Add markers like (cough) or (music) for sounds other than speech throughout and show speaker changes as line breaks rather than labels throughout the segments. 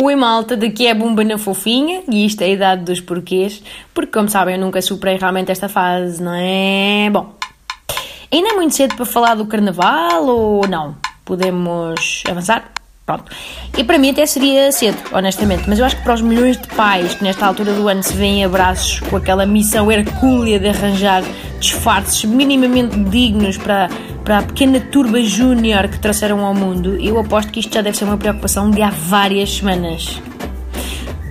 Oi malta, daqui é Bumba na Fofinha e isto é a idade dos porquês, porque como sabem eu nunca superei realmente esta fase, não é? Bom, ainda é muito cedo para falar do carnaval ou não? Podemos avançar? Pronto. E para mim até seria cedo, honestamente, mas eu acho que para os milhões de pais que nesta altura do ano se veem abraços com aquela missão hercúlea de arranjar disfarces minimamente dignos para, para a pequena turba júnior que trouxeram ao mundo, eu aposto que isto já deve ser uma preocupação de há várias semanas.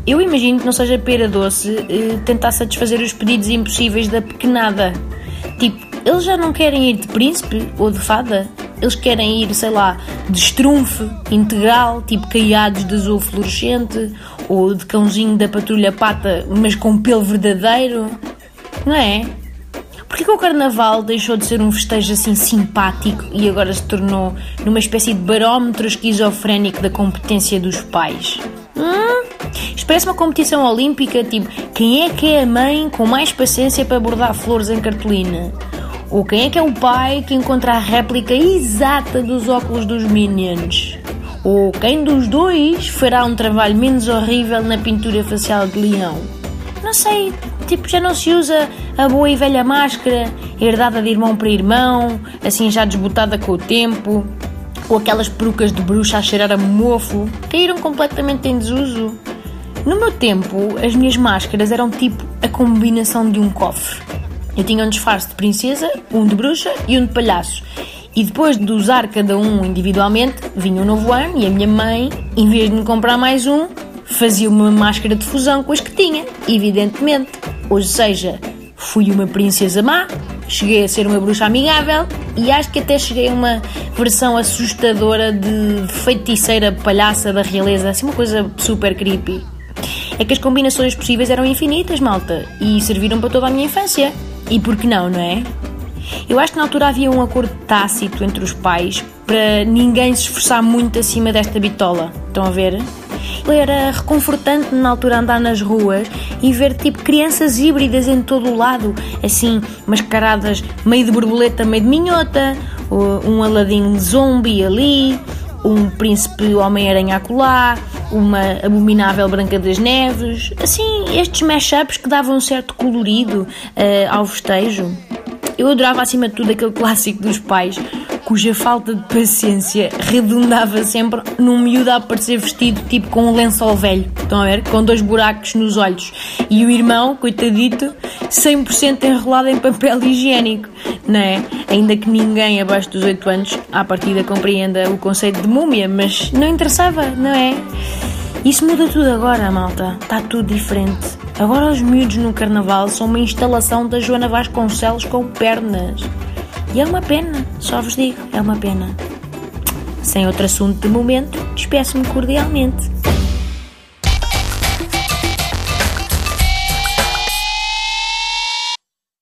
Eu imagino que não seja pera doce eh, tentar satisfazer os pedidos impossíveis da pequenada. Tipo, eles já não querem ir de príncipe ou de fada? Eles querem ir, sei lá, de estrunfe integral, tipo caiados de azul fluorescente, ou de cãozinho da patrulha pata, mas com pelo verdadeiro. Não é? Porquê que o carnaval deixou de ser um festejo assim simpático e agora se tornou numa espécie de barómetro esquizofrénico da competência dos pais? Hum? Isto parece uma competição olímpica, tipo, quem é que é a mãe com mais paciência para bordar flores em cartolina? Ou quem é que é o pai que encontra a réplica exata dos óculos dos Minions? Ou quem dos dois fará um trabalho menos horrível na pintura facial de leão? Não sei, tipo, já não se usa a boa e velha máscara, herdada de irmão para irmão, assim já desbotada com o tempo, ou aquelas perucas de bruxa a cheirar a mofo, caíram completamente em desuso. No meu tempo, as minhas máscaras eram tipo a combinação de um cofre. Eu tinha um disfarce de princesa, um de bruxa e um de palhaço. E depois de usar cada um individualmente, vinha um novo ano e a minha mãe, em vez de me comprar mais um, fazia uma máscara de fusão com as que tinha, evidentemente. Ou seja, fui uma princesa má, cheguei a ser uma bruxa amigável e acho que até cheguei a uma versão assustadora de feiticeira palhaça da realeza, assim uma coisa super creepy. É que as combinações possíveis eram infinitas, malta, e serviram para toda a minha infância. E por que não, não é? Eu acho que na altura havia um acordo tácito entre os pais para ninguém se esforçar muito acima desta bitola. Estão a ver? Era reconfortante na altura andar nas ruas e ver tipo crianças híbridas em todo o lado, assim, mascaradas meio de borboleta, meio de minhota, um aladinho zombie ali, um príncipe Homem-Aranha acolá, uma abominável Branca das Neves, assim, estes mashups que davam um certo colorido uh, ao festejo. Eu adorava acima de tudo aquele (laughs) clássico dos pais cuja falta de paciência redundava sempre num miúdo a aparecer vestido tipo com um lençol velho, estão a ver? Com dois buracos nos olhos. E o irmão, coitadito, 100% enrolado em papel higiênico, não é? Ainda que ninguém abaixo dos 8 anos, à partida, compreenda o conceito de múmia, mas não interessava, não é? Isso muda tudo agora, malta. Está tudo diferente. Agora os miúdos no carnaval são uma instalação da Joana Vasconcelos com pernas. E é uma pena, só vos digo, é uma pena. Sem outro assunto de momento, despeço-me cordialmente.